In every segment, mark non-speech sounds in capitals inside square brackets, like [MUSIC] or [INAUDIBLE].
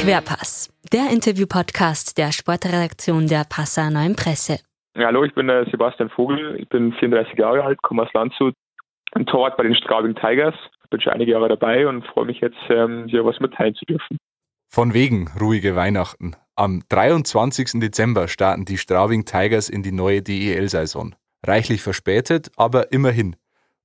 Querpass, der Interview-Podcast der Sportredaktion der Passauer Neuen Presse. Ja, hallo, ich bin der Sebastian Vogel, ich bin 34 Jahre alt, komme aus Landshut, ein Torwart bei den Straubing Tigers, bin schon einige Jahre dabei und freue mich jetzt, ähm, hier was mitteilen zu dürfen. Von wegen ruhige Weihnachten. Am 23. Dezember starten die Straubing Tigers in die neue DEL-Saison. Reichlich verspätet, aber immerhin.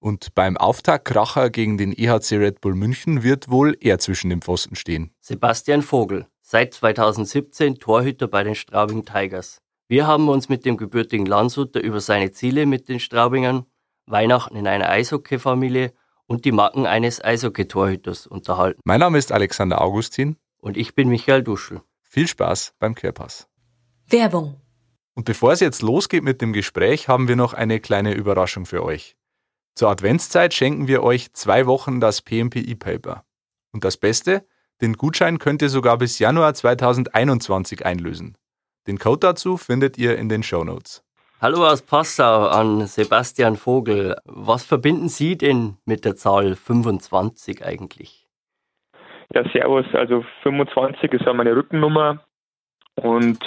Und beim Auftaktkracher gegen den EHC Red Bull München wird wohl er zwischen den Pfosten stehen. Sebastian Vogel, seit 2017 Torhüter bei den Straubing Tigers. Wir haben uns mit dem gebürtigen Landshuter über seine Ziele mit den Straubingern, Weihnachten in einer Eishockey-Familie und die Macken eines Eishockey-Torhüters unterhalten. Mein Name ist Alexander Augustin. Und ich bin Michael Duschel. Viel Spaß beim Querpass. Werbung. Und bevor es jetzt losgeht mit dem Gespräch, haben wir noch eine kleine Überraschung für euch. Zur Adventszeit schenken wir euch zwei Wochen das PMP E-Paper. Und das Beste, den Gutschein könnt ihr sogar bis Januar 2021 einlösen. Den Code dazu findet ihr in den Show Notes. Hallo aus Passau an Sebastian Vogel. Was verbinden Sie denn mit der Zahl 25 eigentlich? Ja, servus. Also 25 ist ja meine Rückennummer und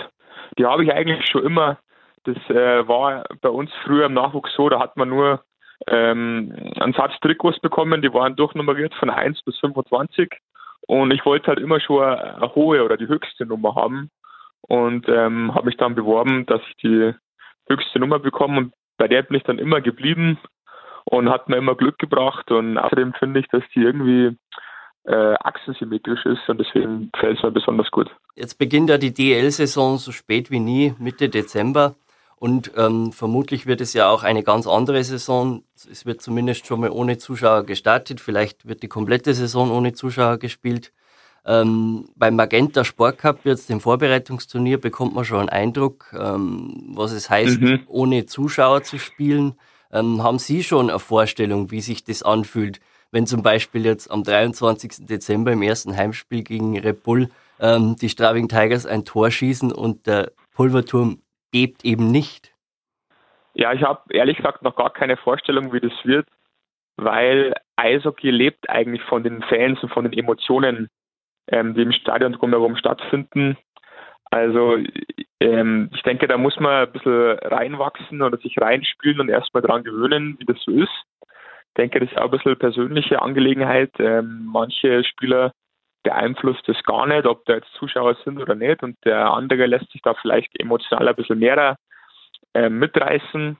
die habe ich eigentlich schon immer. Das äh, war bei uns früher im Nachwuchs so, da hat man nur ähm, einen Satz Trikots bekommen, die waren durchnummeriert von 1 bis 25 und ich wollte halt immer schon eine hohe oder die höchste Nummer haben. Und ähm, habe mich dann beworben, dass ich die höchste Nummer bekomme. Und bei der bin ich dann immer geblieben und hat mir immer Glück gebracht. Und außerdem finde ich, dass die irgendwie äh, achsensymmetrisch ist. Und deswegen gefällt es mir besonders gut. Jetzt beginnt ja die DL-Saison so spät wie nie, Mitte Dezember. Und ähm, vermutlich wird es ja auch eine ganz andere Saison. Es wird zumindest schon mal ohne Zuschauer gestartet. Vielleicht wird die komplette Saison ohne Zuschauer gespielt. Ähm, beim Magenta Sport Cup, jetzt dem Vorbereitungsturnier, bekommt man schon einen Eindruck, ähm, was es heißt, mhm. ohne Zuschauer zu spielen. Ähm, haben Sie schon eine Vorstellung, wie sich das anfühlt, wenn zum Beispiel jetzt am 23. Dezember im ersten Heimspiel gegen Red Bull ähm, die Straubing Tigers ein Tor schießen und der Pulverturm bebt eben nicht? Ja, ich habe ehrlich gesagt noch gar keine Vorstellung, wie das wird, weil Eishockey lebt eigentlich von den Fans und von den Emotionen, ähm, die im Stadion drumherum stattfinden. Also ähm, ich denke, da muss man ein bisschen reinwachsen oder sich reinspielen und erstmal daran gewöhnen, wie das so ist. Ich denke, das ist auch ein bisschen persönliche Angelegenheit. Ähm, manche Spieler beeinflusst es gar nicht, ob da jetzt Zuschauer sind oder nicht. Und der andere lässt sich da vielleicht emotional ein bisschen mehr äh, mitreißen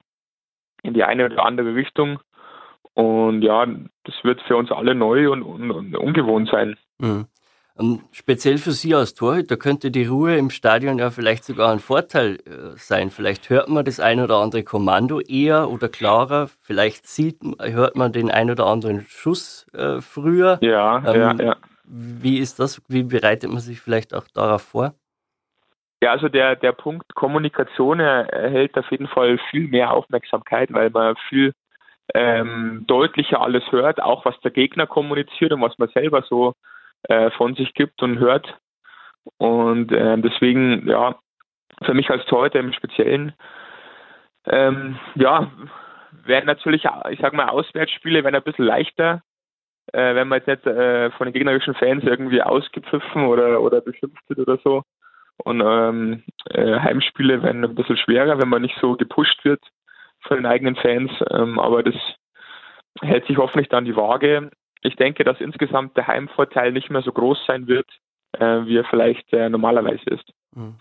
in die eine oder andere Richtung. Und ja, das wird für uns alle neu und, und, und ungewohnt sein. Mhm. Und speziell für Sie als Torhüter könnte die Ruhe im Stadion ja vielleicht sogar ein Vorteil äh, sein. Vielleicht hört man das ein oder andere Kommando eher oder klarer. Vielleicht sieht, hört man den ein oder anderen Schuss äh, früher. Ja, ähm, ja, ja. Wie ist das? Wie bereitet man sich vielleicht auch darauf vor? Ja, also der, der Punkt Kommunikation erhält auf jeden Fall viel mehr Aufmerksamkeit, weil man viel ähm, deutlicher alles hört, auch was der Gegner kommuniziert und was man selber so äh, von sich gibt und hört. Und äh, deswegen, ja, für mich als Torhüter im Speziellen, ähm, ja, werden natürlich, ich sag mal, Auswärtsspiele werden ein bisschen leichter, äh, wenn man jetzt nicht äh, von den gegnerischen Fans irgendwie ausgepfiffen oder, oder beschimpft wird oder so. Und ähm, äh, Heimspiele werden ein bisschen schwerer, wenn man nicht so gepusht wird von den eigenen Fans. Ähm, aber das hält sich hoffentlich dann die Waage. Ich denke, dass insgesamt der Heimvorteil nicht mehr so groß sein wird, äh, wie er vielleicht äh, normalerweise ist. Mhm.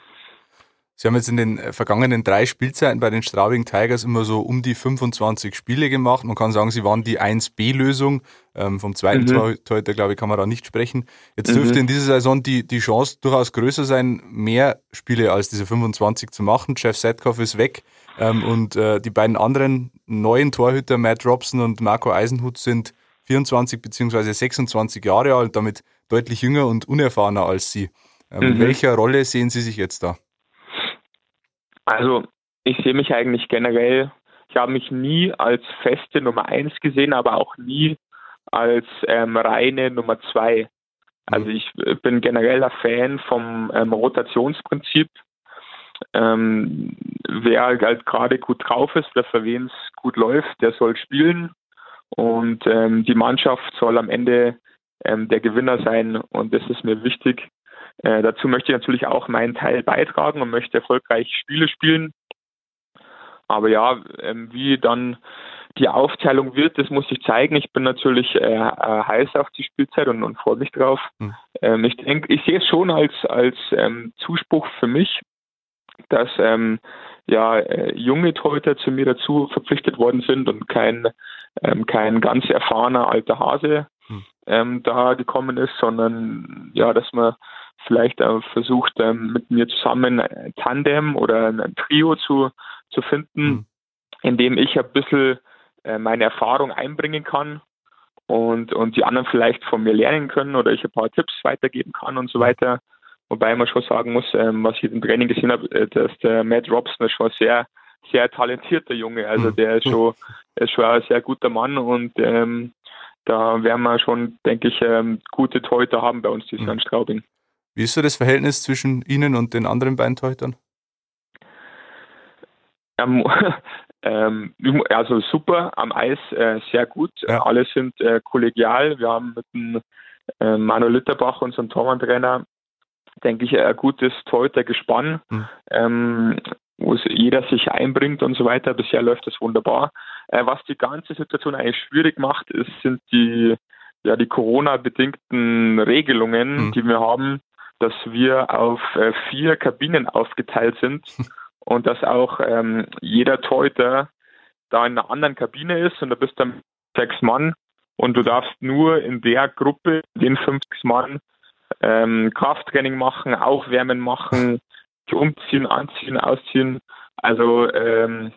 Sie haben jetzt in den äh, vergangenen drei Spielzeiten bei den Straubing Tigers immer so um die 25 Spiele gemacht. Man kann sagen, sie waren die 1B-Lösung. Ähm, vom zweiten mhm. Torhüter, glaube ich, kann man da nicht sprechen. Jetzt dürfte mhm. in dieser Saison die, die Chance durchaus größer sein, mehr Spiele als diese 25 zu machen. Jeff Setkoff ist weg ähm, und äh, die beiden anderen neuen Torhüter, Matt Robson und Marco Eisenhut, sind 24 bzw. 26 Jahre alt, damit deutlich jünger und unerfahrener als sie. Ähm, mhm. In welcher Rolle sehen Sie sich jetzt da? Also ich sehe mich eigentlich generell, ich habe mich nie als feste Nummer eins gesehen, aber auch nie als ähm, reine Nummer zwei. Also ich bin genereller Fan vom ähm, Rotationsprinzip. Ähm, wer halt gerade gut drauf ist, wer für wen es gut läuft, der soll spielen und ähm, die Mannschaft soll am Ende ähm, der Gewinner sein und das ist mir wichtig. Äh, dazu möchte ich natürlich auch meinen Teil beitragen und möchte erfolgreich Spiele spielen. Aber ja, ähm, wie dann die Aufteilung wird, das muss ich zeigen. Ich bin natürlich äh, äh, heiß auf die Spielzeit und, und freue mich drauf. Hm. Ähm, ich denke, ich sehe es schon als, als ähm, Zuspruch für mich, dass ähm, ja äh, junge Torhüter zu mir dazu verpflichtet worden sind und kein ähm, kein ganz erfahrener alter Hase hm. ähm, da gekommen ist, sondern ja, dass man vielleicht auch versucht, ähm, mit mir zusammen ein Tandem oder ein Trio zu, zu finden, hm. in dem ich ein bisschen äh, meine Erfahrung einbringen kann und, und die anderen vielleicht von mir lernen können oder ich ein paar Tipps weitergeben kann und so weiter. Wobei man schon sagen muss, ähm, was ich im Training gesehen habe, äh, dass der Matt Robson ist schon sehr, sehr talentierter Junge. Also hm. der ist schon, ist schon ein sehr guter Mann und ähm, da werden wir schon, denke ich, ähm, gute Torhüter haben bei uns Jahr in Straubing. Wie ist so das Verhältnis zwischen Ihnen und den anderen beiden Torhütern? [LAUGHS] Ähm, ähm, also super, am Eis äh, sehr gut. Ja. Alle sind äh, kollegial. Wir haben mit dem äh, Manuel Litterbach, unserem Tormann-Trainer, denke ich, ein gutes Torhüter-Gespann, mhm. ähm, wo jeder sich einbringt und so weiter. Bisher läuft das wunderbar. Äh, was die ganze Situation eigentlich schwierig macht, ist, sind die, ja, die Corona-bedingten Regelungen, mhm. die wir haben, dass wir auf äh, vier Kabinen aufgeteilt sind [LAUGHS] und dass auch ähm, jeder Torhüter da in einer anderen Kabine ist und da bist dann sechs Mann und du darfst nur in der Gruppe, den fünf Mann, ähm, Krafttraining machen, Aufwärmen machen, umziehen, anziehen, ausziehen. Also ähm,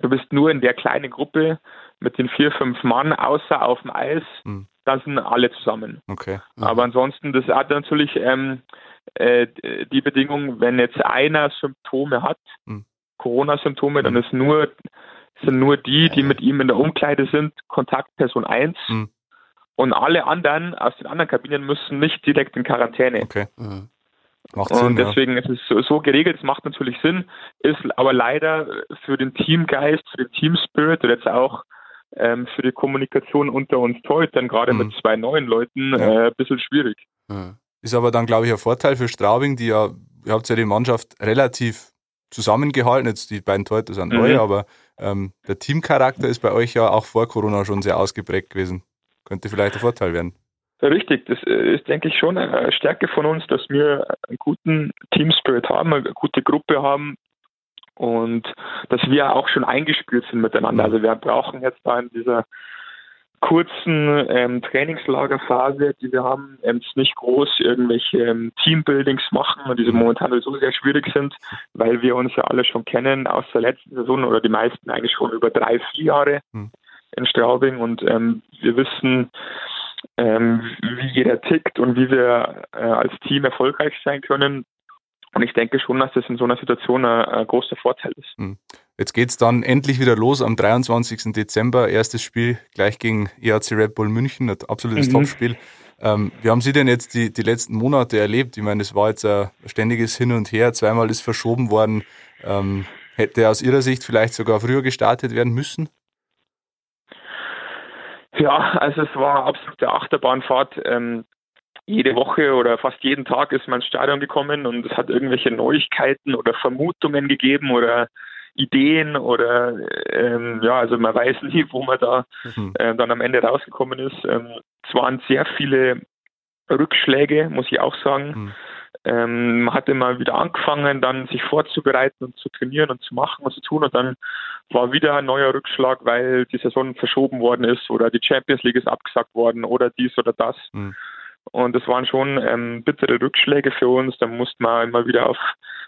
du bist nur in der kleinen Gruppe mit den vier, fünf Mann, außer auf dem Eis. Mhm. Da sind alle zusammen. Okay. Mhm. Aber ansonsten, das hat natürlich ähm, äh, die Bedingung, wenn jetzt einer Symptome hat, mhm. Corona-Symptome, dann hm. ist nur, sind nur die, die mit ihm in der Umkleide sind, Kontaktperson 1. Mhm. Und alle anderen aus den anderen Kabinen müssen nicht direkt in Quarantäne. Okay. Mhm. Macht Sinn, und deswegen ja. ist es so, so, geregelt, es macht natürlich Sinn, ist aber leider für den Teamgeist, für den Team-Spirit und jetzt auch ähm, für die Kommunikation unter uns Torhütern, gerade mhm. mit zwei neuen Leuten, ja. äh, ein bisschen schwierig. Ist aber dann, glaube ich, ein Vorteil für Straubing, die ja, ihr habt ja die Mannschaft relativ zusammengehalten, jetzt die beiden Torhüter sind mhm. neu, aber ähm, der Teamcharakter ist bei euch ja auch vor Corona schon sehr ausgeprägt gewesen. Könnte vielleicht ein Vorteil werden. Richtig, das äh, ist, denke ich, schon eine Stärke von uns, dass wir einen guten Team-Spirit haben, eine gute Gruppe haben und dass wir auch schon eingespielt sind miteinander. Also wir brauchen jetzt da in dieser kurzen ähm, Trainingslagerphase, die wir haben, ähm, nicht groß irgendwelche ähm, Teambuildings machen und diese momentan so sehr schwierig sind, weil wir uns ja alle schon kennen aus der letzten Saison oder die meisten eigentlich schon über drei, vier Jahre hm. in Straubing und ähm, wir wissen, ähm, wie jeder tickt und wie wir äh, als Team erfolgreich sein können. Und ich denke schon, dass das in so einer Situation ein, ein großer Vorteil ist. Hm. Jetzt geht es dann endlich wieder los am 23. Dezember. Erstes Spiel gleich gegen EAC Red Bull München, ein absolutes mhm. Topspiel. Ähm, wie haben Sie denn jetzt die, die letzten Monate erlebt? Ich meine, es war jetzt ein ständiges Hin und Her. Zweimal ist verschoben worden. Ähm, hätte aus Ihrer Sicht vielleicht sogar früher gestartet werden müssen? Ja, also es war absolute Achterbahnfahrt. Ähm, jede Woche oder fast jeden Tag ist man ins Stadion gekommen und es hat irgendwelche Neuigkeiten oder Vermutungen gegeben oder Ideen oder ähm, ja, also man weiß nie, wo man da äh, dann am Ende rausgekommen ist. Ähm, es waren sehr viele Rückschläge, muss ich auch sagen. Mhm. Ähm, man hat immer wieder angefangen, dann sich vorzubereiten und zu trainieren und zu machen und zu tun und dann war wieder ein neuer Rückschlag, weil die Saison verschoben worden ist oder die Champions League ist abgesagt worden oder dies oder das. Mhm. Und das waren schon ähm, bittere Rückschläge für uns. Da musste man immer wieder auf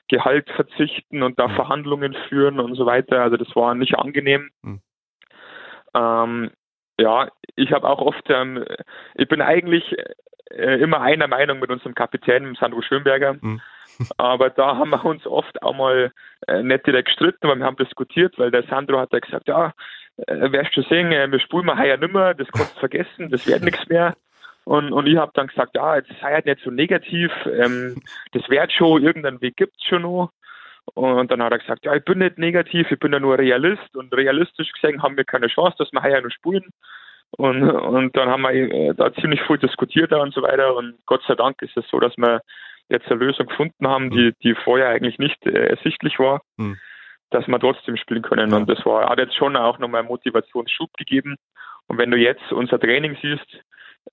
Gehalt verzichten und da mhm. Verhandlungen führen und so weiter. Also das war nicht angenehm. Mhm. Ähm, ja, ich habe auch oft, ähm, ich bin eigentlich äh, immer einer Meinung mit unserem Kapitän, Sandro Schönberger. Mhm. [LAUGHS] Aber da haben wir uns oft auch mal äh, nicht direkt gestritten, aber wir haben diskutiert, weil der Sandro hat ja gesagt, ja, äh, wirst du sehen, äh, wir spulen mal heuer nimmer, das kannst du vergessen, das wird [LAUGHS] nichts mehr. Und, und ich habe dann gesagt, ja, jetzt sei halt nicht so negativ, ähm, [LAUGHS] das wird schon, irgendeinen Weg gibt's schon noch. Und dann hat er gesagt, ja, ich bin nicht negativ, ich bin ja nur Realist und realistisch gesehen haben wir keine Chance, dass wir heuer noch spulen. Und, und dann haben wir äh, da ziemlich viel diskutiert und so weiter. Und Gott sei Dank ist es so, dass wir jetzt eine Lösung gefunden haben, die, mhm. die vorher eigentlich nicht äh, ersichtlich war, mhm. dass wir trotzdem spielen können. Ja. Und das war, hat jetzt schon auch nochmal einen Motivationsschub gegeben. Und wenn du jetzt unser Training siehst,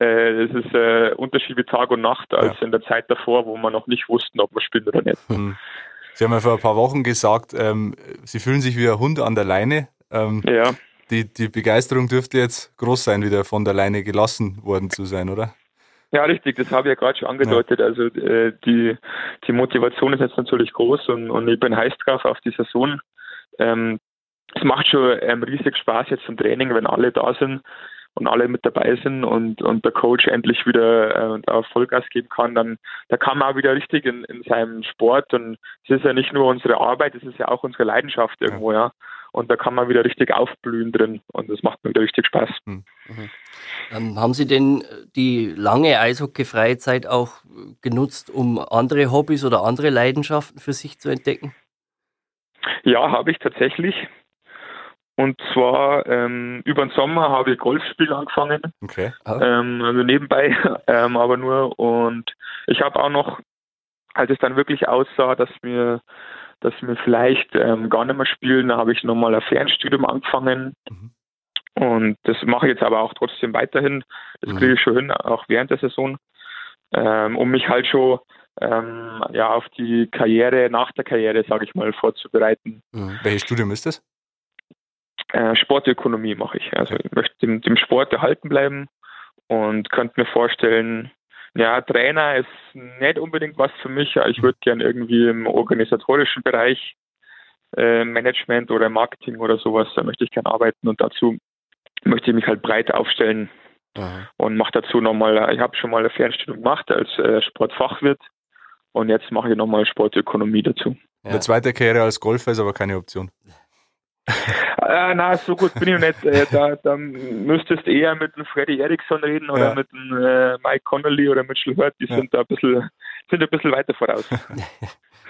äh, es ist äh, Unterschied wie Tag und Nacht als ja. in der Zeit davor, wo wir noch nicht wussten, ob wir spielen oder nicht. Mhm. Sie haben ja vor ein paar Wochen gesagt, ähm, Sie fühlen sich wie ein Hund an der Leine. Ähm, ja. Die, die Begeisterung dürfte jetzt groß sein, wieder von der Leine gelassen worden zu sein, oder? Ja, richtig, das habe ich ja gerade schon angedeutet. Ja. Also äh, die, die Motivation ist jetzt natürlich groß und, und ich bin heiß drauf auf die Saison. Ähm, es macht schon ähm, riesig Spaß jetzt zum Training, wenn alle da sind und alle mit dabei sind und, und der Coach endlich wieder äh, da Vollgas geben kann, dann da kann man auch wieder richtig in, in seinem Sport und es ist ja nicht nur unsere Arbeit, es ist ja auch unsere Leidenschaft irgendwo, ja. Und da kann man wieder richtig aufblühen drin und das macht mir wieder richtig Spaß. Mhm. Ähm, haben Sie denn die lange Eishockey-Freizeit auch genutzt, um andere Hobbys oder andere Leidenschaften für sich zu entdecken? Ja, habe ich tatsächlich. Und zwar ähm, über den Sommer habe ich Golfspiel angefangen. Okay. Ähm, also nebenbei, [LAUGHS] ähm, aber nur. Und ich habe auch noch, als es dann wirklich aussah, dass wir, dass wir vielleicht ähm, gar nicht mehr spielen, da habe ich nochmal ein Fernstudium angefangen. Mhm. Und das mache ich jetzt aber auch trotzdem weiterhin. Das mhm. kriege ich schon hin, auch während der Saison, ähm, um mich halt schon ähm, ja, auf die Karriere nach der Karriere, sage ich mal, vorzubereiten. Mhm. Welches Studium ist das? Äh, Sportökonomie mache ich. Also ich möchte dem, dem Sport erhalten bleiben und könnte mir vorstellen, ja, Trainer ist nicht unbedingt was für mich. Ich würde gern irgendwie im organisatorischen Bereich äh, Management oder Marketing oder sowas, da möchte ich gerne arbeiten und dazu möchte ich mich halt breit aufstellen Aha. und mache dazu nochmal, ich habe schon mal eine Fernstellung gemacht als äh, Sportfachwirt und jetzt mache ich nochmal Sportökonomie dazu. Ja. Eine zweite Karriere als Golfer ist aber keine Option. Äh, na, so gut bin ich nicht. Äh, da, da müsstest du eher mit dem Freddy Eriksson reden oder ja. mit dem äh, Mike Connolly oder Mitchell Hurt. Die ja. sind da ein bisschen, sind ein bisschen weiter voraus. [LAUGHS]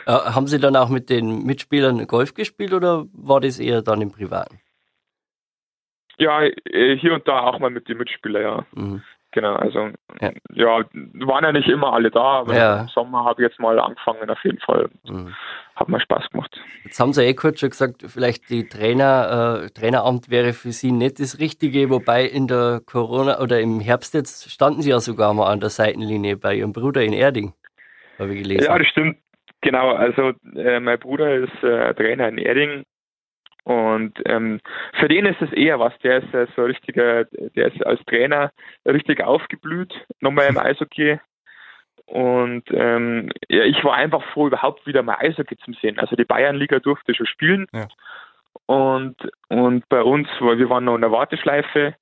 Äh, haben Sie dann auch mit den Mitspielern Golf gespielt oder war das eher dann im Privaten? Ja, äh, hier und da auch mal mit den Mitspielern, ja. Mhm. Genau, also ja. ja. waren ja nicht immer alle da, aber ja. im Sommer habe ich jetzt mal angefangen auf jeden Fall. Mhm. Hat mir Spaß gemacht. Jetzt haben Sie eh kurz schon gesagt, vielleicht die Trainer, äh, Traineramt wäre für Sie nicht das Richtige, wobei in der Corona oder im Herbst jetzt standen Sie ja sogar mal an der Seitenlinie bei Ihrem Bruder in Erding, habe ich gelesen. Ja, das stimmt. Genau, also äh, mein Bruder ist äh, Trainer in Erding und ähm, für den ist es eher was. Der ist äh, so richtiger, der ist als Trainer richtig aufgeblüht, nochmal im [LAUGHS] Eishockey. Und ähm, ja, ich war einfach froh, überhaupt wieder mal Eishockey zu sehen. Also die Bayernliga durfte schon spielen. Ja. Und, und bei uns, weil wir waren noch in der Warteschleife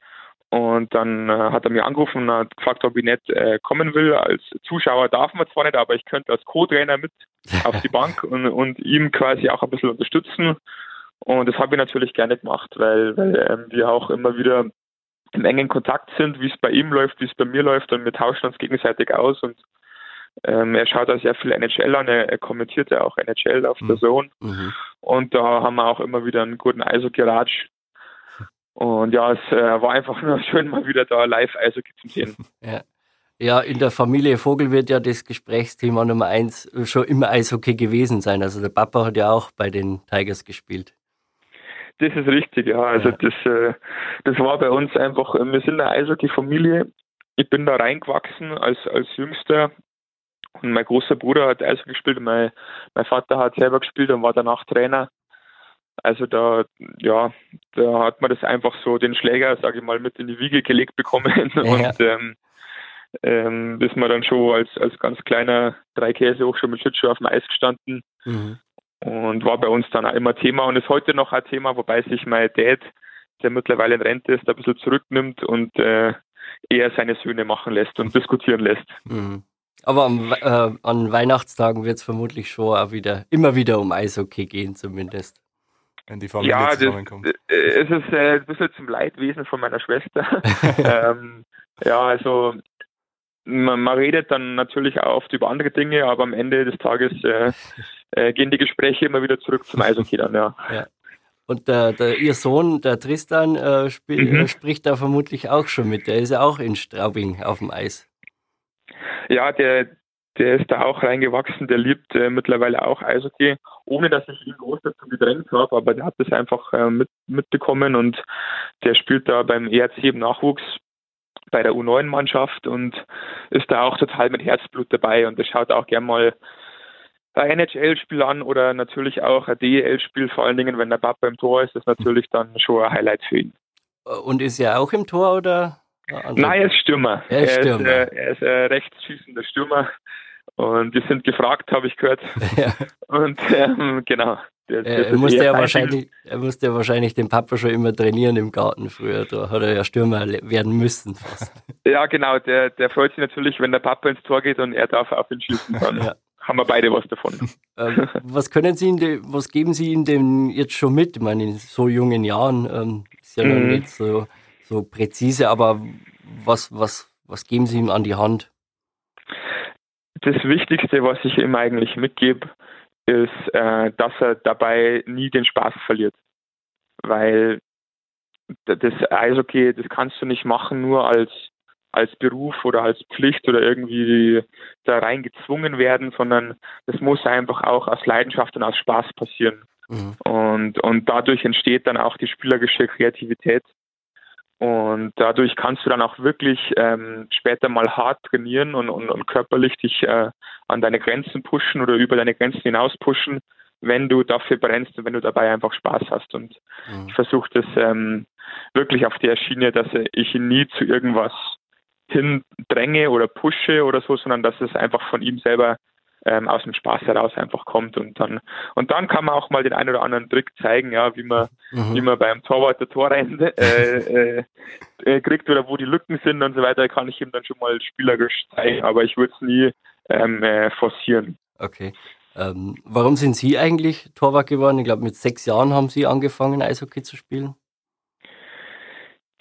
und dann äh, hat er mir angerufen und hat gefragt, ob ich nicht äh, kommen will. Als Zuschauer darf man zwar nicht, aber ich könnte als Co-Trainer mit [LAUGHS] auf die Bank und, und ihm quasi auch ein bisschen unterstützen. Und das habe ich natürlich gerne gemacht, weil, weil ähm, wir auch immer wieder im engen Kontakt sind, wie es bei ihm läuft, wie es bei mir läuft und wir tauschen uns gegenseitig aus und ähm, er schaut da sehr viel NHL an, er, er kommentiert ja auch NHL auf der mhm. Zone mhm. und da haben wir auch immer wieder einen guten Eishockey-Ratsch und ja, es äh, war einfach [LAUGHS] nur schön, mal wieder da live Eishockey zu sehen. [LAUGHS] Ja. Ja, in der Familie Vogel wird ja das Gesprächsthema Nummer eins schon immer Eishockey gewesen sein. Also der Papa hat ja auch bei den Tigers gespielt. Das ist richtig, ja. Also ja. das, äh, das war bei uns einfach, äh, wir sind eine Eishockey-Familie. Ich bin da reingewachsen als, als Jüngster. Und mein großer Bruder hat Eishockey gespielt und mein, mein Vater hat selber gespielt und war danach Trainer. Also da, ja, da hat man das einfach so den Schläger, sage ich mal, mit in die Wiege gelegt bekommen. Ja. Und ähm, ähm, ist man dann schon als, als ganz kleiner Dreikäse auch schon mit Schlittschuh auf dem Eis gestanden. Mhm und war bei uns dann auch immer Thema und ist heute noch ein Thema, wobei sich mein Dad, der mittlerweile in Rente ist, ein bisschen zurücknimmt und äh, eher seine Söhne machen lässt und diskutieren lässt. Mhm. Aber am, äh, an Weihnachtstagen wird es vermutlich schon auch wieder immer wieder um Eishockey gehen, zumindest. Wenn die Familie ja, zusammenkommt. Das, äh, es ist äh, ein bisschen zum Leidwesen von meiner Schwester. [LAUGHS] ähm, ja, also man, man, redet dann natürlich auch oft über andere Dinge, aber am Ende des Tages äh, äh, gehen die Gespräche immer wieder zurück zum Eishockey dann, ja. [LAUGHS] ja. Und der, der, Ihr Sohn, der Tristan, äh, spiel, mhm. spricht da vermutlich auch schon mit. Der ist ja auch in Straubing auf dem Eis. Ja, der der ist da auch reingewachsen, der liebt äh, mittlerweile auch Eishockey, ohne dass ich ihn groß dazu gedrängt habe, aber der hat das einfach äh, mit, mitbekommen und der spielt da beim ERC im Nachwuchs bei der U9-Mannschaft und ist da auch total mit Herzblut dabei und der schaut auch gern mal ein NHL-Spiel an oder natürlich auch ein DEL-Spiel, vor allen Dingen, wenn der Papa im Tor ist, ist natürlich dann schon ein Highlight für ihn. Und ist er auch im Tor oder? Nein, er ist Stürmer. Er ist Stürmer. Er ist, äh, er ist äh, rechtsschießender Stürmer. Und wir sind gefragt, habe ich gehört. [LAUGHS] Ja. Und ähm, genau. Der, der er, musste ja wahrscheinlich, er musste ja wahrscheinlich den Papa schon immer trainieren im Garten früher. Da hat er ja Stürmer werden müssen fast. [LAUGHS] Ja, genau. Der, der freut sich natürlich, wenn der Papa ins Tor geht und er darf auf ihn schießen. Dann [LAUGHS] ja. haben wir beide was davon. Ähm, was können Sie in was geben Sie ihm denn jetzt schon mit? Ich meine, in so jungen Jahren ähm, ist ja mhm. noch nicht so, so präzise, aber was, was, was geben Sie ihm an die Hand? Das Wichtigste, was ich ihm eigentlich mitgebe, ist, äh, dass er dabei nie den Spaß verliert. Weil das Eishockey, das kannst du nicht machen nur als, als Beruf oder als Pflicht oder irgendwie da rein gezwungen werden, sondern das muss einfach auch aus Leidenschaft und aus Spaß passieren. Mhm. Und, und dadurch entsteht dann auch die spielerische Kreativität. Und dadurch kannst du dann auch wirklich ähm, später mal hart trainieren und, und, und körperlich dich äh, an deine Grenzen pushen oder über deine Grenzen hinaus pushen, wenn du dafür brennst und wenn du dabei einfach Spaß hast. Und mhm. ich versuche das ähm, wirklich auf der Schiene, dass ich ihn nie zu irgendwas hindränge oder pushe oder so, sondern dass es einfach von ihm selber ähm, aus dem Spaß heraus einfach kommt und dann und dann kann man auch mal den einen oder anderen Trick zeigen, ja, wie man mhm. wie man beim Torwart der Tor rein äh, äh, äh, kriegt oder wo die Lücken sind und so weiter, kann ich ihm dann schon mal spielerisch zeigen, aber ich würde es nie ähm, äh, forcieren. Okay. Ähm, warum sind Sie eigentlich Torwart geworden? Ich glaube, mit sechs Jahren haben Sie angefangen, Eishockey zu spielen.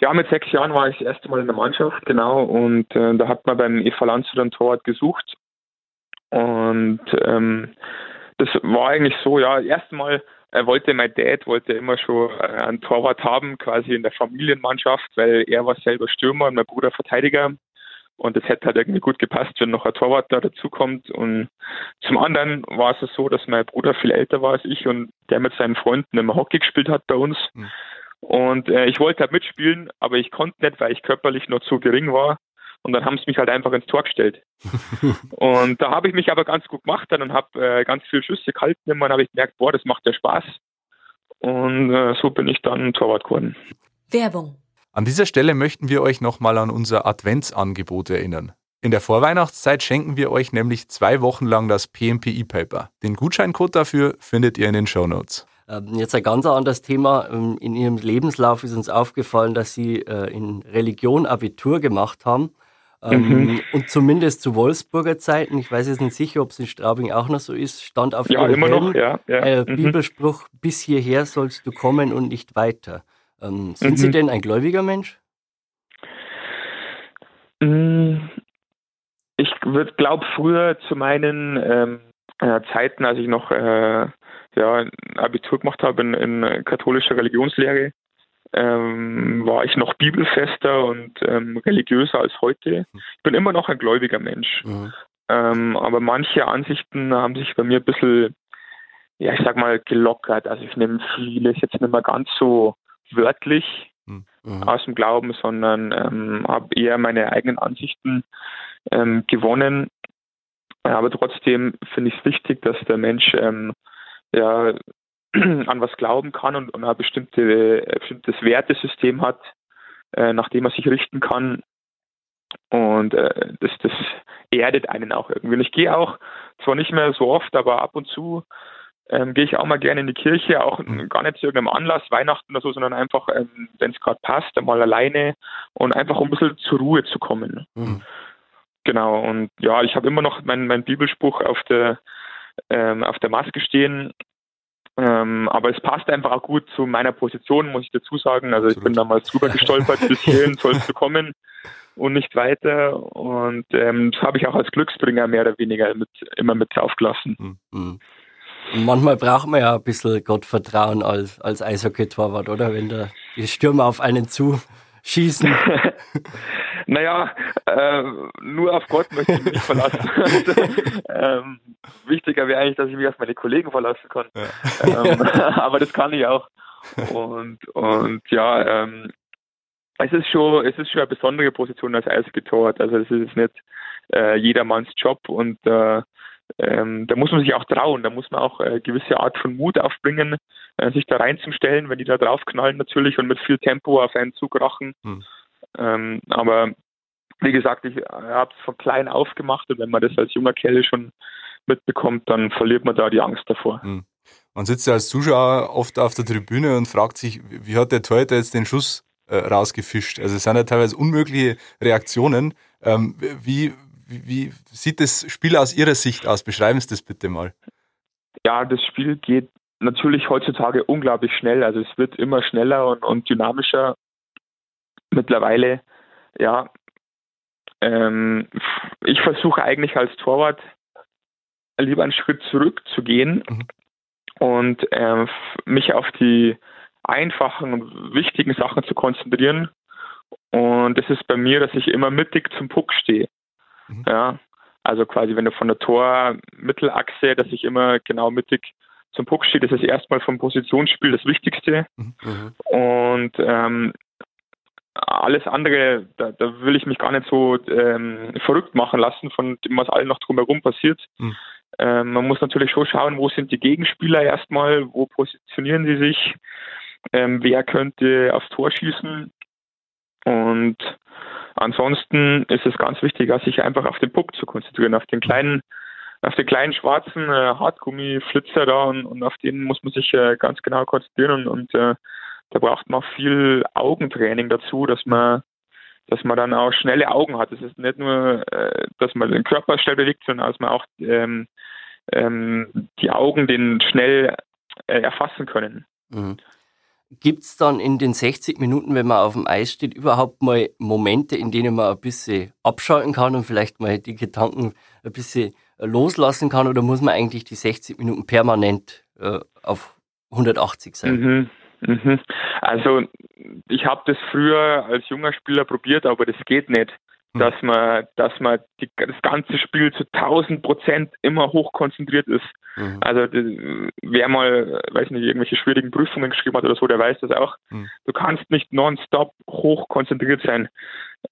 Ja, mit sechs Jahren war ich das erste Mal in der Mannschaft, genau. Und äh, da hat man beim EV Landshut einen Torwart gesucht. Und ähm, das war eigentlich so, ja, erstmal er wollte mein Dad wollte immer schon äh, einen Torwart haben, quasi in der Familienmannschaft, weil er war selber Stürmer und mein Bruder Verteidiger. Und es hätte halt irgendwie gut gepasst, wenn noch ein Torwart da dazukommt. Und zum anderen war es so, dass mein Bruder viel älter war als ich und der mit seinen Freunden immer Hockey gespielt hat bei uns. Mhm. Und äh, ich wollte halt mitspielen, aber ich konnte nicht, weil ich körperlich noch zu gering war. Und dann haben sie mich halt einfach ins Tor gestellt. [LAUGHS] und da habe ich mich aber ganz gut gemacht dann und habe äh, ganz viele Schüsse gehalten. Und dann habe ich gemerkt, boah, das macht ja Spaß. Und äh, so bin ich dann Torwart geworden. Werbung. An dieser Stelle möchten wir euch nochmal an unser Adventsangebot erinnern. In der Vorweihnachtszeit schenken wir euch nämlich zwei Wochen lang das PMPI-Paper. Den Gutscheincode dafür findet ihr in den Show Notes. Ähm, jetzt ein ganz anderes Thema. Ähm, in Ihrem Lebenslauf ist uns aufgefallen, dass Sie äh, in Religion Abitur gemacht haben. Ähm, mhm. Und zumindest zu Wolfsburger Zeiten, ich weiß jetzt nicht sicher, ob es in Straubing auch noch so ist, stand auf ja, immer Helm, noch, ja, ja. Äh, mhm. Bibelspruch, bis hierher sollst du kommen und nicht weiter. Ähm, sind mhm. Sie denn ein gläubiger Mensch? Mm, ich glaube, früher zu meinen ähm, äh, Zeiten, als ich noch äh, ja, Abitur gemacht habe in, in katholischer Religionslehre, ähm, war ich noch bibelfester und ähm, religiöser als heute. Ich bin immer noch ein gläubiger Mensch. Mhm. Ähm, aber manche Ansichten haben sich bei mir ein bisschen, ja, ich sag mal, gelockert. Also ich nehme vieles jetzt nicht mehr ganz so wörtlich mhm. aus dem Glauben, sondern ähm, habe eher meine eigenen Ansichten ähm, gewonnen. Aber trotzdem finde ich es wichtig, dass der Mensch ähm, ja, [CLEARS THROAT] an was glauben kann und, und ein bestimmte, ein bestimmtes Wertesystem hat, äh, nach dem er sich richten kann. Und äh, das, das erdet einen auch irgendwie. Und ich gehe auch, zwar nicht mehr so oft, aber ab und zu ähm, gehe ich auch mal gerne in die Kirche, auch mhm. gar nicht zu irgendeinem Anlass, Weihnachten oder so, sondern einfach, ähm, wenn es gerade passt, einmal alleine und einfach um ein bisschen zur Ruhe zu kommen. Mhm. Genau, und ja, ich habe immer noch meinen mein Bibelspruch auf der ähm, auf der Maske stehen. Ähm, aber es passt einfach auch gut zu meiner Position, muss ich dazu sagen. Also Absolut. ich bin damals drüber gestolpert, bis hierhin [LAUGHS] sollst du kommen und nicht weiter. Und ähm, das habe ich auch als Glücksbringer mehr oder weniger mit, immer mit draufgelassen. Mhm. mhm. Manchmal braucht man ja ein bisschen Gottvertrauen als, als Eishockey-Torwart, oder? Wenn da die Stürmer auf einen zu schießen? [LAUGHS] naja, äh, nur auf Gott möchte ich mich verlassen. also, [LAUGHS] ähm, wichtiger wäre eigentlich, dass ich mich auf meine Kollegen verlassen kann. Ja. Ähm, [LAUGHS] aber das kann ich auch. Und, und ja, ähm, es ist schon, es ist schon eine besondere Position als Eishockey-Torwart. Also es ist nicht äh, jedermanns Job und äh, ähm, da muss man sich auch trauen, da muss man auch eine gewisse Art von Mut aufbringen, äh, sich da reinzustellen, wenn die da draufknallen natürlich und mit viel Tempo auf einen Zug rachen. Hm. Ähm, aber wie gesagt, ich habe es von klein auf gemacht und wenn man das als junger Kerl schon mitbekommt, dann verliert man da die Angst davor. Hm. Man sitzt ja als Zuschauer oft auf der Tribüne und fragt sich, wie hat der Torhüter jetzt den Schuss äh, rausgefischt? Also es sind ja teilweise unmögliche Reaktionen. Ähm, wie, wie sieht das Spiel aus Ihrer Sicht aus? Beschreiben Sie das bitte mal. Ja, das Spiel geht natürlich heutzutage unglaublich schnell. Also es wird immer schneller und, und dynamischer. Mittlerweile, ja, ähm, ich versuche eigentlich als Torwart lieber einen Schritt zurückzugehen mhm. und ähm, mich auf die einfachen und wichtigen Sachen zu konzentrieren. Und es ist bei mir, dass ich immer mittig zum Puck stehe. Mhm. Ja, also quasi, wenn du von der Tormittelachse, dass ich immer genau mittig zum Puck stehe, das ist erstmal vom Positionsspiel das Wichtigste. Mhm. mhm. Und ähm, alles andere, da, da, will ich mich gar nicht so ähm, verrückt machen lassen von dem, was allen noch drumherum passiert. Mhm. Ähm, man muss natürlich schon schauen, wo sind die Gegenspieler erstmal, wo positionieren sie sich, ähm, wer könnte aufs Tor schießen. Und ansonsten ist es ganz wichtig, sich einfach auf den Puck zu konzentrieren, auf den kleinen, auf den kleinen schwarzen äh, Hartgummi-Flitzer da und, und, auf den muss man sich äh, ganz genau konzentrieren und, und äh, da braucht man viel Augentraining dazu, dass man dass man dann auch schnelle Augen hat. Es ist nicht nur, äh, dass man den Körper schnell bewegt, sondern dass man auch ähm, ähm, die Augen den schnell äh, erfassen können. Mhm. Gibt es dann in den 60 Minuten, wenn man auf dem Eis steht, überhaupt mal Momente, in denen man ein bisschen abschalten kann und vielleicht mal die Gedanken ein bisschen loslassen kann? Oder muss man eigentlich die 60 Minuten permanent äh, auf 180 sein? Mhm. Mhm. Also ich habe das früher als junger Spieler probiert, aber das geht nicht. Hm. dass man, dass man die, das ganze Spiel zu 1000 Prozent immer hoch konzentriert ist. Mhm. Also wer mal, weiß nicht, irgendwelche schwierigen Prüfungen geschrieben hat oder so, der weiß das auch. Mhm. Du kannst nicht nonstop hoch konzentriert sein.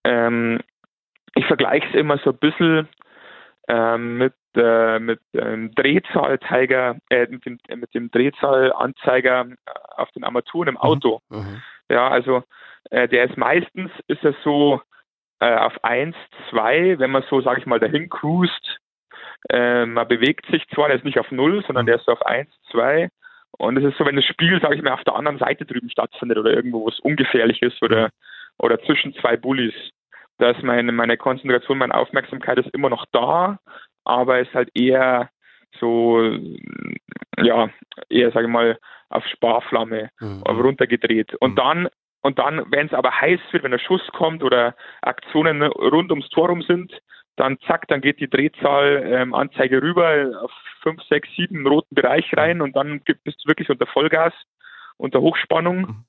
Ähm, ich vergleiche es immer so ein bisschen ähm, mit, äh, mit ähm, Drehzahlanzeiger, äh, mit dem, mit dem Drehzahlanzeiger auf den Armaturen im mhm. Auto. Mhm. Ja, also äh, der ist meistens ist er so äh, auf 1, 2, wenn man so, sage ich mal, dahin cruist. Äh, man bewegt sich zwar, der ist nicht auf 0, sondern mhm. der ist so auf 1, 2. Und es ist so, wenn das Spiel, sage ich mal, auf der anderen Seite drüben stattfindet oder irgendwo, wo es ungefährlich ist oder, oder zwischen zwei Bullies. Da ist meine, meine Konzentration, meine Aufmerksamkeit ist immer noch da, aber ist halt eher so, ja, eher, sage ich mal, auf Sparflamme mhm. runtergedreht. Und mhm. dann und dann, wenn es aber heiß wird, wenn der Schuss kommt oder Aktionen rund ums Tor rum sind, dann zack, dann geht die Drehzahlanzeige ähm, rüber auf 5, 6, 7 im roten Bereich rein und dann bist du wirklich unter Vollgas, unter Hochspannung. Mhm.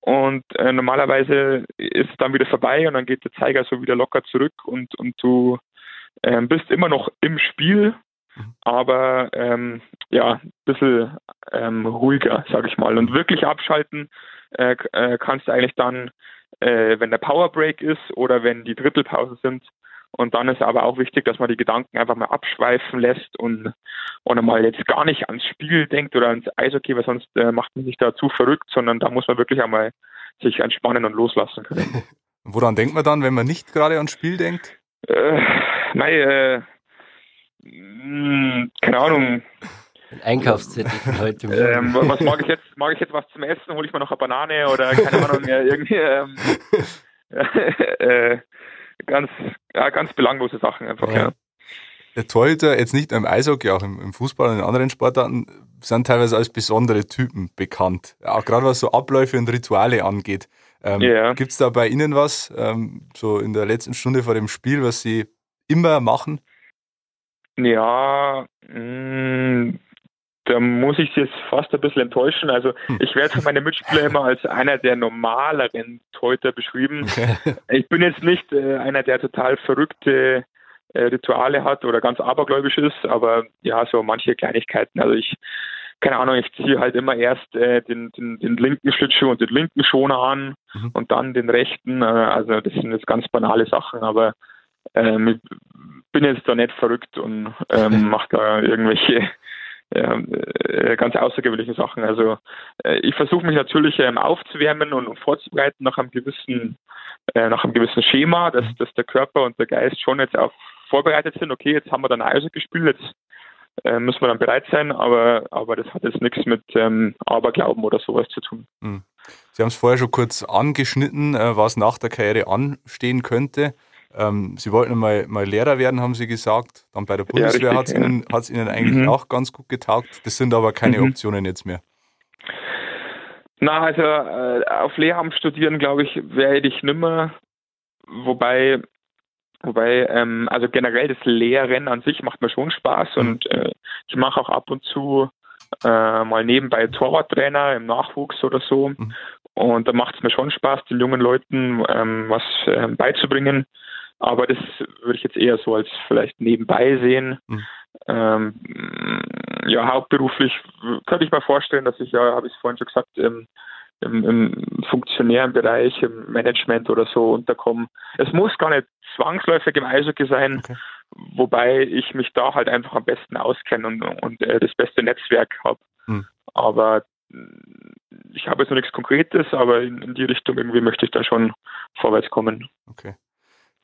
Und äh, normalerweise ist es dann wieder vorbei und dann geht der Zeiger so wieder locker zurück und, und du äh, bist immer noch im Spiel, mhm. aber ähm, ja, ein bisschen ähm, ruhiger, sage ich mal. Und wirklich abschalten äh, äh, kannst du eigentlich dann, äh, wenn der Powerbreak ist oder wenn die Drittelpausen sind. Und dann ist aber auch wichtig, dass man die Gedanken einfach mal abschweifen lässt und, und mal jetzt gar nicht ans Spiel denkt oder ans Eishockey, weil sonst äh, macht man sich da zu verrückt, sondern da muss man wirklich einmal sich entspannen und loslassen können. [LAUGHS] Woran denkt man dann, wenn man nicht gerade ans Spiel denkt? Äh, nein, äh, mh, hm, keine Ahnung. Ein Einkaufszettel von heute Ähm, was mag ich jetzt? Mag ich jetzt was zum Essen? Hole ich mir noch eine Banane oder keine Ahnung, [LAUGHS] ja, irgendwie ähm, [LAUGHS] äh, ganz, ja, ganz belanglose Sachen einfach, ja. ja. Der Torhüter, jetzt nicht im Eishockey, auch im, im Fußball und in anderen Sportarten, sind teilweise als besondere Typen bekannt. Auch gerade was so Abläufe und Rituale angeht. Ähm, yeah. Gibt es da bei Ihnen was, ähm, so in der letzten Stunde vor dem Spiel, was Sie immer machen? Ja, mh, mm, da muss ich Sie jetzt fast ein bisschen enttäuschen. Also hm. ich werde von meinen Mitspielern immer als einer der normaleren Teuter beschrieben. Ich bin jetzt nicht äh, einer, der total verrückte äh, Rituale hat oder ganz abergläubisch ist, aber ja, so manche Kleinigkeiten. Also ich, keine Ahnung, ich ziehe halt immer erst äh, den, den, den linken Schlittschuh und den linken Schoner an mhm. und dann den rechten. Äh, also das sind jetzt ganz banale Sachen, aber ähm, ich bin jetzt da nicht verrückt und ähm, [LAUGHS] mache da irgendwelche äh, ganz außergewöhnliche Sachen. Also äh, ich versuche mich natürlich ähm, aufzuwärmen und, und, vorzubereiten nach einem gewissen äh, nach einem gewissen Schema, dass, dass der Körper und der Geist schon jetzt auch vorbereitet sind. Okay, jetzt haben wir dann Eisen gespielt, jetzt äh, müssen wir dann bereit sein, aber aber das hat jetzt nichts mit ähm, Aberglauben oder sowas zu tun. Hm. Sie haben es vorher schon kurz angeschnitten, äh, was nach der Karriere anstehen könnte. Ähm, Sie wollten mal, mal Lehrer werden, haben Sie gesagt. Dann bei der Bundeswehr ja, hat es Ihnen, hat's Ihnen eigentlich mhm. auch ganz gut getaugt. Das sind aber keine mhm. Optionen jetzt mehr. Na, also äh, auf Lehramt studieren, glaube ich, werde ich nimmer. Wobei, wobei, ähm, also generell das Lehren an sich macht mir schon Spaß mhm. und äh, ich mache auch ab und zu äh, mal nebenbei Torwarttrainer im Nachwuchs oder so. Mhm. Und da macht es mir schon Spaß, den jungen Leuten ähm, was ähm, beizubringen. Aber das würde ich jetzt eher so als vielleicht nebenbei sehen. Mhm. Ähm, ja, hauptberuflich könnte ich mir vorstellen, dass ich ja, habe ich es vorhin schon gesagt, im, im, im funktionären Bereich, im Management oder so unterkomme. Es muss gar nicht zwangsläufig im Eishockey sein, okay. wobei ich mich da halt einfach am besten auskenne und, und äh, das beste Netzwerk habe. Mhm. Aber ich habe jetzt noch nichts Konkretes, aber in, in, die Richtung irgendwie möchte ich da schon vorwärts kommen. Okay.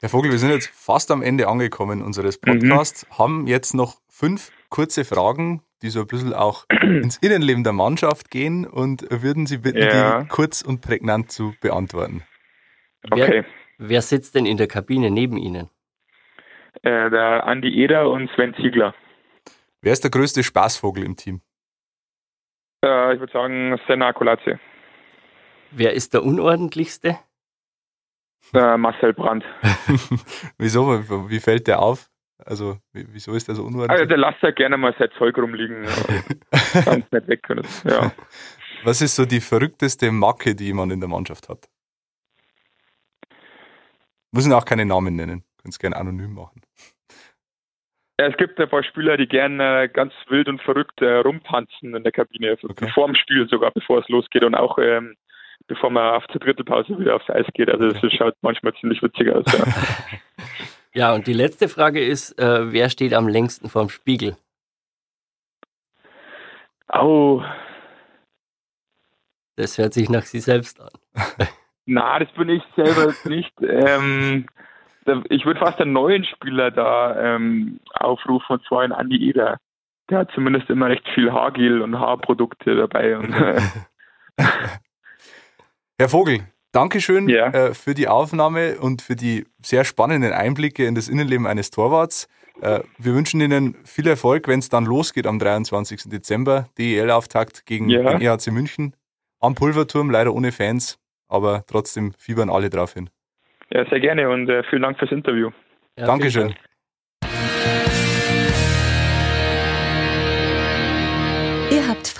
Herr Vogel, wir sind jetzt fast am Ende angekommen unseres Podcasts, mhm. haben jetzt noch fünf kurze Fragen, die so ein bisschen auch [CLEARS THROAT] ins Innenleben der Mannschaft gehen und würden Sie bitten, ja. die kurz und prägnant zu beantworten. Okay. Wer, wer sitzt denn in der Kabine neben Ihnen? Äh, der Andi Eder und Sven Ziegler. Wer ist der größte Spaßvogel im Team? Äh, ich würde sagen Senna Colazzi. Wer ist der unordentlichste? Äh, Marcel Brandt. [LAUGHS] wieso? Wie fällt der auf? Also, wieso ist der so unordentlich? Also, der lässt ja gerne mal sein Zeug rumliegen. [LAUGHS] Ganz nicht weg können. Ja. [LAUGHS] Was ist so die verrückteste Macke, die jemand in der Mannschaft hat? Müssen auch keine Namen nennen. Können es gerne anonym machen. Ja, es gibt ein paar Spieler, die gerne ganz wild und verrückt äh, rumtanzen in der Kabine, okay. vor dem Spiel sogar, bevor es losgeht und auch ähm, bevor man auf zur Drittelpause wieder aufs Eis geht. Also das schaut manchmal ziemlich witzig aus. Ja, [LAUGHS] ja und die letzte Frage ist, äh, wer steht am längsten vorm Spiegel? Au. Das hört sich nach Sie selbst an. [LAUGHS] Na, das bin ich selber nicht. Ähm, ich würde fast einen neuen Spieler da ähm, aufrufen, und zwar einen Andi Eder. Der hat zumindest immer recht viel Haargel und Haarprodukte dabei. Und, [LAUGHS] Herr Vogel, Dankeschön ja. äh, für die Aufnahme und für die sehr spannenden Einblicke in das Innenleben eines Torwarts. Äh, wir wünschen Ihnen viel Erfolg, wenn es dann losgeht am 23. Dezember. DEL-Auftakt gegen ja. den EHC München am Pulverturm, leider ohne Fans, aber trotzdem fiebern alle drauf hin. Ja, sehr gerne und äh, vielen Dank fürs Interview. Ja, Dankeschön.